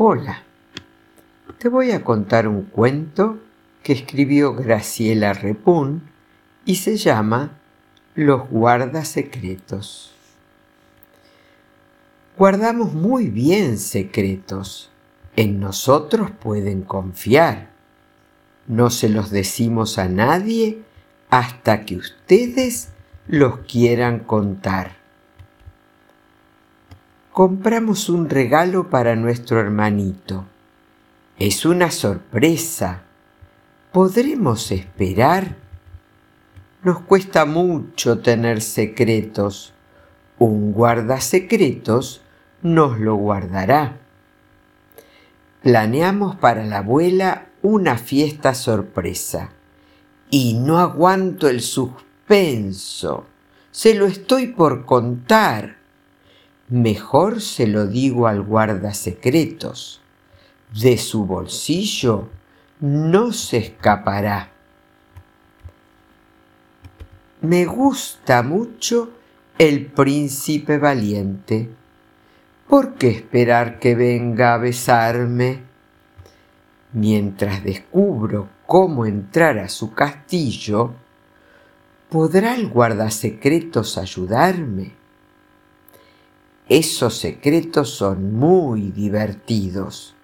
Hola, te voy a contar un cuento que escribió Graciela Repún y se llama Los guardas secretos. Guardamos muy bien secretos. En nosotros pueden confiar. No se los decimos a nadie hasta que ustedes los quieran contar compramos un regalo para nuestro hermanito. Es una sorpresa. ¿Podremos esperar? Nos cuesta mucho tener secretos. Un guarda secretos nos lo guardará. Planeamos para la abuela una fiesta sorpresa. Y no aguanto el suspenso. Se lo estoy por contar mejor se lo digo al guarda secretos. De su bolsillo no se escapará. Me gusta mucho el príncipe valiente. ¿Por qué esperar que venga a besarme? Mientras descubro cómo entrar a su castillo, ¿podrá el guardasecretos ayudarme? Esos secretos son muy divertidos.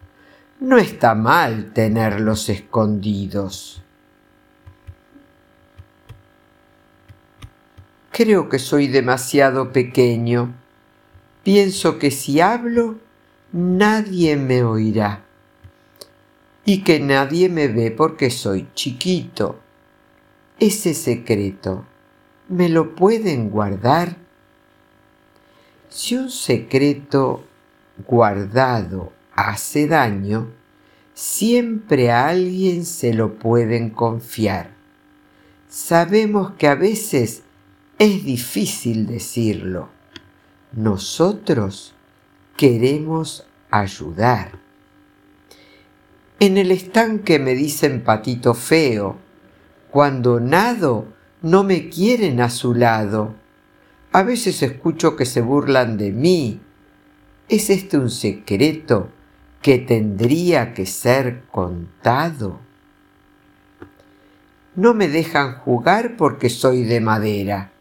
No está mal tenerlos escondidos. Creo que soy demasiado pequeño. Pienso que si hablo, nadie me oirá. Y que nadie me ve porque soy chiquito. Ese secreto, ¿me lo pueden guardar? Si un secreto guardado hace daño, siempre a alguien se lo pueden confiar. Sabemos que a veces es difícil decirlo. Nosotros queremos ayudar. En el estanque me dicen patito feo. Cuando nado no me quieren a su lado a veces escucho que se burlan de mí. ¿Es este un secreto que tendría que ser contado? No me dejan jugar porque soy de madera.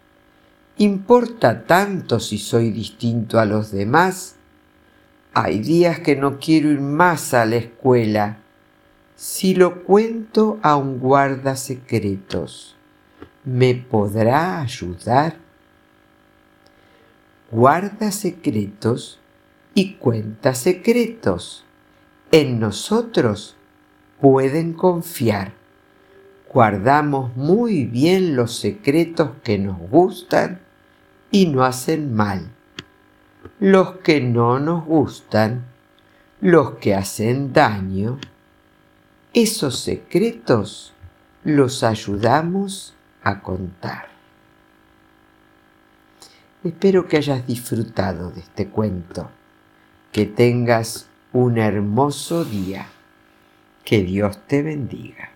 ¿Importa tanto si soy distinto a los demás? Hay días que no quiero ir más a la escuela. Si lo cuento a un guarda secretos, ¿me podrá ayudar? Guarda secretos y cuenta secretos. En nosotros pueden confiar. Guardamos muy bien los secretos que nos gustan y no hacen mal. Los que no nos gustan, los que hacen daño, esos secretos los ayudamos a contar. Espero que hayas disfrutado de este cuento, que tengas un hermoso día, que Dios te bendiga.